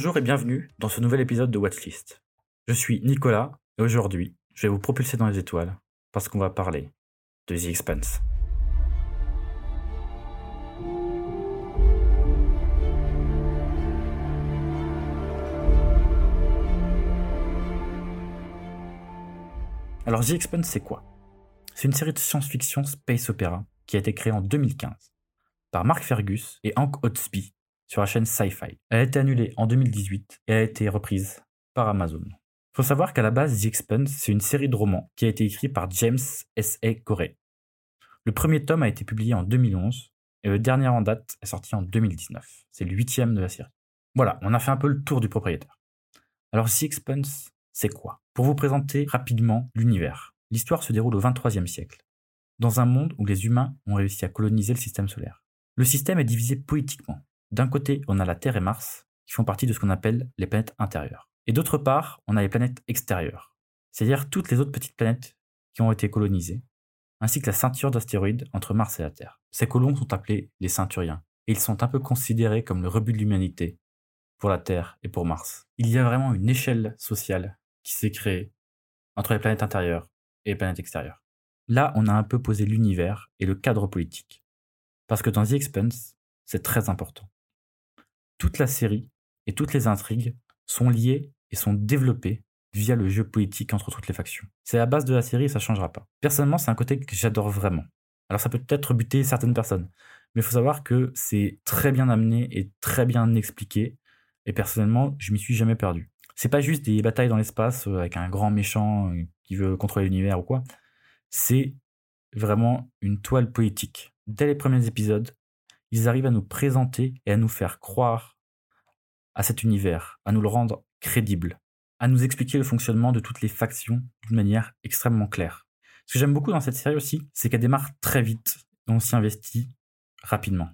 Bonjour et bienvenue dans ce nouvel épisode de Watchlist. Je suis Nicolas et aujourd'hui, je vais vous propulser dans les étoiles parce qu'on va parler de The Expanse. Alors The Expanse c'est quoi? C'est une série de science-fiction space opéra qui a été créée en 2015 par Mark Fergus et Hank Otsby sur la chaîne Sci-Fi. Elle a été annulée en 2018 et a été reprise par Amazon. Faut savoir qu'à la base, The Expanse, c'est une série de romans qui a été écrite par James S.A. Corey. Le premier tome a été publié en 2011 et le dernier en date est sorti en 2019. C'est le huitième de la série. Voilà, on a fait un peu le tour du propriétaire. Alors The Expanse, c'est quoi? Pour vous présenter rapidement l'univers. L'histoire se déroule au 23e siècle, dans un monde où les humains ont réussi à coloniser le système solaire. Le système est divisé politiquement. D'un côté, on a la Terre et Mars, qui font partie de ce qu'on appelle les planètes intérieures. Et d'autre part, on a les planètes extérieures, c'est-à-dire toutes les autres petites planètes qui ont été colonisées, ainsi que la ceinture d'astéroïdes entre Mars et la Terre. Ces colons sont appelés les ceinturiens, et ils sont un peu considérés comme le rebut de l'humanité pour la Terre et pour Mars. Il y a vraiment une échelle sociale qui s'est créée entre les planètes intérieures et les planètes extérieures. Là, on a un peu posé l'univers et le cadre politique. Parce que dans The Expanse, c'est très important. Toute la série et toutes les intrigues sont liées et sont développées via le jeu politique entre toutes les factions. C'est la base de la série et ça changera pas. Personnellement, c'est un côté que j'adore vraiment. Alors ça peut peut-être buter certaines personnes, mais il faut savoir que c'est très bien amené et très bien expliqué, et personnellement, je m'y suis jamais perdu. C'est pas juste des batailles dans l'espace euh, avec un grand méchant euh, qui veut contrôler l'univers ou quoi. C'est vraiment une toile politique dès les premiers épisodes, ils arrivent à nous présenter et à nous faire croire à cet univers, à nous le rendre crédible, à nous expliquer le fonctionnement de toutes les factions d'une manière extrêmement claire. Ce que j'aime beaucoup dans cette série aussi, c'est qu'elle démarre très vite et on s'y investit rapidement.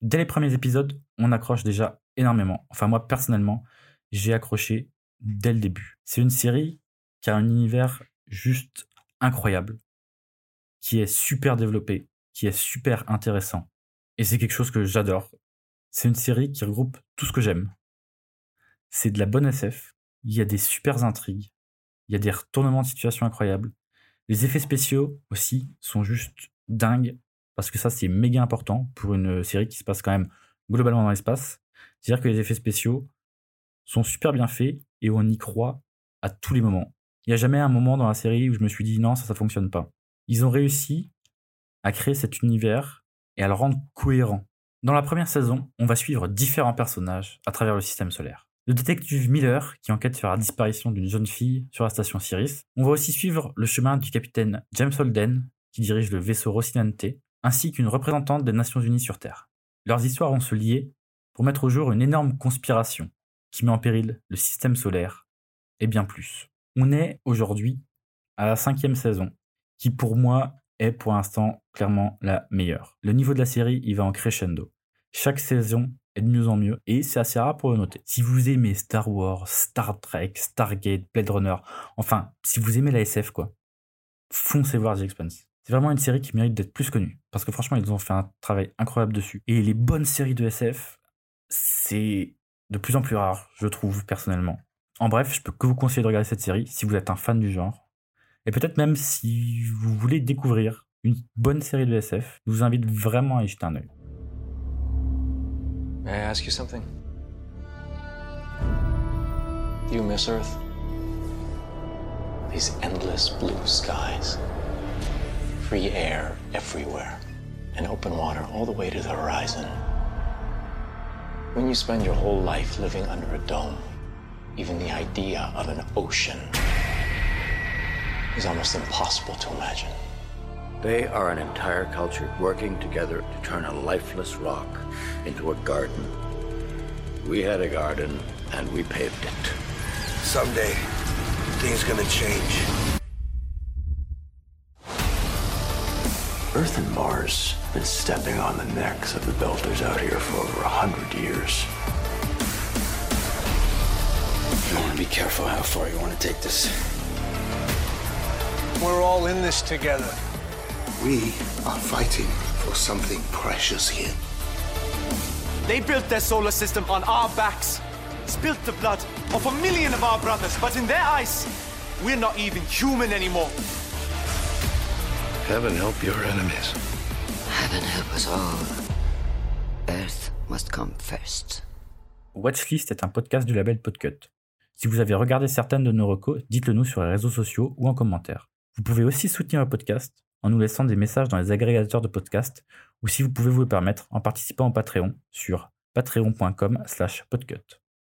Dès les premiers épisodes, on accroche déjà énormément. Enfin moi personnellement, j'ai accroché dès le début. C'est une série qui a un univers juste incroyable, qui est super développé, qui est super intéressant. Et c'est quelque chose que j'adore. C'est une série qui regroupe tout ce que j'aime. C'est de la bonne SF, il y a des super intrigues, il y a des retournements de situation incroyables. Les effets spéciaux aussi sont juste dingues, parce que ça c'est méga important pour une série qui se passe quand même globalement dans l'espace. C'est-à-dire que les effets spéciaux sont super bien faits et on y croit à tous les moments. Il n'y a jamais un moment dans la série où je me suis dit non, ça, ça fonctionne pas. Ils ont réussi à créer cet univers et à le rendre cohérent. Dans la première saison, on va suivre différents personnages à travers le système solaire. Le détective Miller, qui enquête sur la disparition d'une jeune fille sur la station Sirius. On va aussi suivre le chemin du capitaine James Holden, qui dirige le vaisseau Rocinante, ainsi qu'une représentante des Nations Unies sur Terre. Leurs histoires vont se lier pour mettre au jour une énorme conspiration qui met en péril le système solaire et bien plus. On est aujourd'hui à la cinquième saison, qui pour moi est pour l'instant clairement la meilleure. Le niveau de la série, il va en crescendo. Chaque saison est de mieux en mieux et c'est assez rare pour le noter. Si vous aimez Star Wars, Star Trek, Stargate, Blade Runner, enfin, si vous aimez la SF, quoi, foncez voir The Expanse. C'est vraiment une série qui mérite d'être plus connue parce que franchement, ils ont fait un travail incroyable dessus. Et les bonnes séries de SF, c'est de plus en plus rare, je trouve personnellement. En bref, je peux que vous conseiller de regarder cette série si vous êtes un fan du genre. Et peut-être même si vous voulez découvrir une bonne série de SF, je vous invite vraiment à y jeter un œil. May I ask you something? You miss Earth? These endless blue skies, free air everywhere, and open water all the way to the horizon. When you spend your whole life living under a dome, even the idea of an ocean is almost impossible to imagine. They are an entire culture working together to turn a lifeless rock into a garden. We had a garden and we paved it. Someday, things gonna change. Earth and Mars have been stepping on the necks of the builders out here for over a hundred years. You want to be careful how far you want to take this. We're all in this together. We are fighting for something precious here. They built their solar system on our backs. spilt the blood of a million of our brothers, but in their eyes, we're not even human anymore. Heaven help your enemies. Heaven help us all. Earth must come first. Watchlist est un podcast du label Podcut. Si vous avez regardé certaines de nos recos, dites-le nous sur les réseaux sociaux ou en commentaire. Vous pouvez aussi soutenir le podcast en nous laissant des messages dans les agrégateurs de podcasts ou si vous pouvez vous le permettre en participant au Patreon sur patreon.com slash podcut.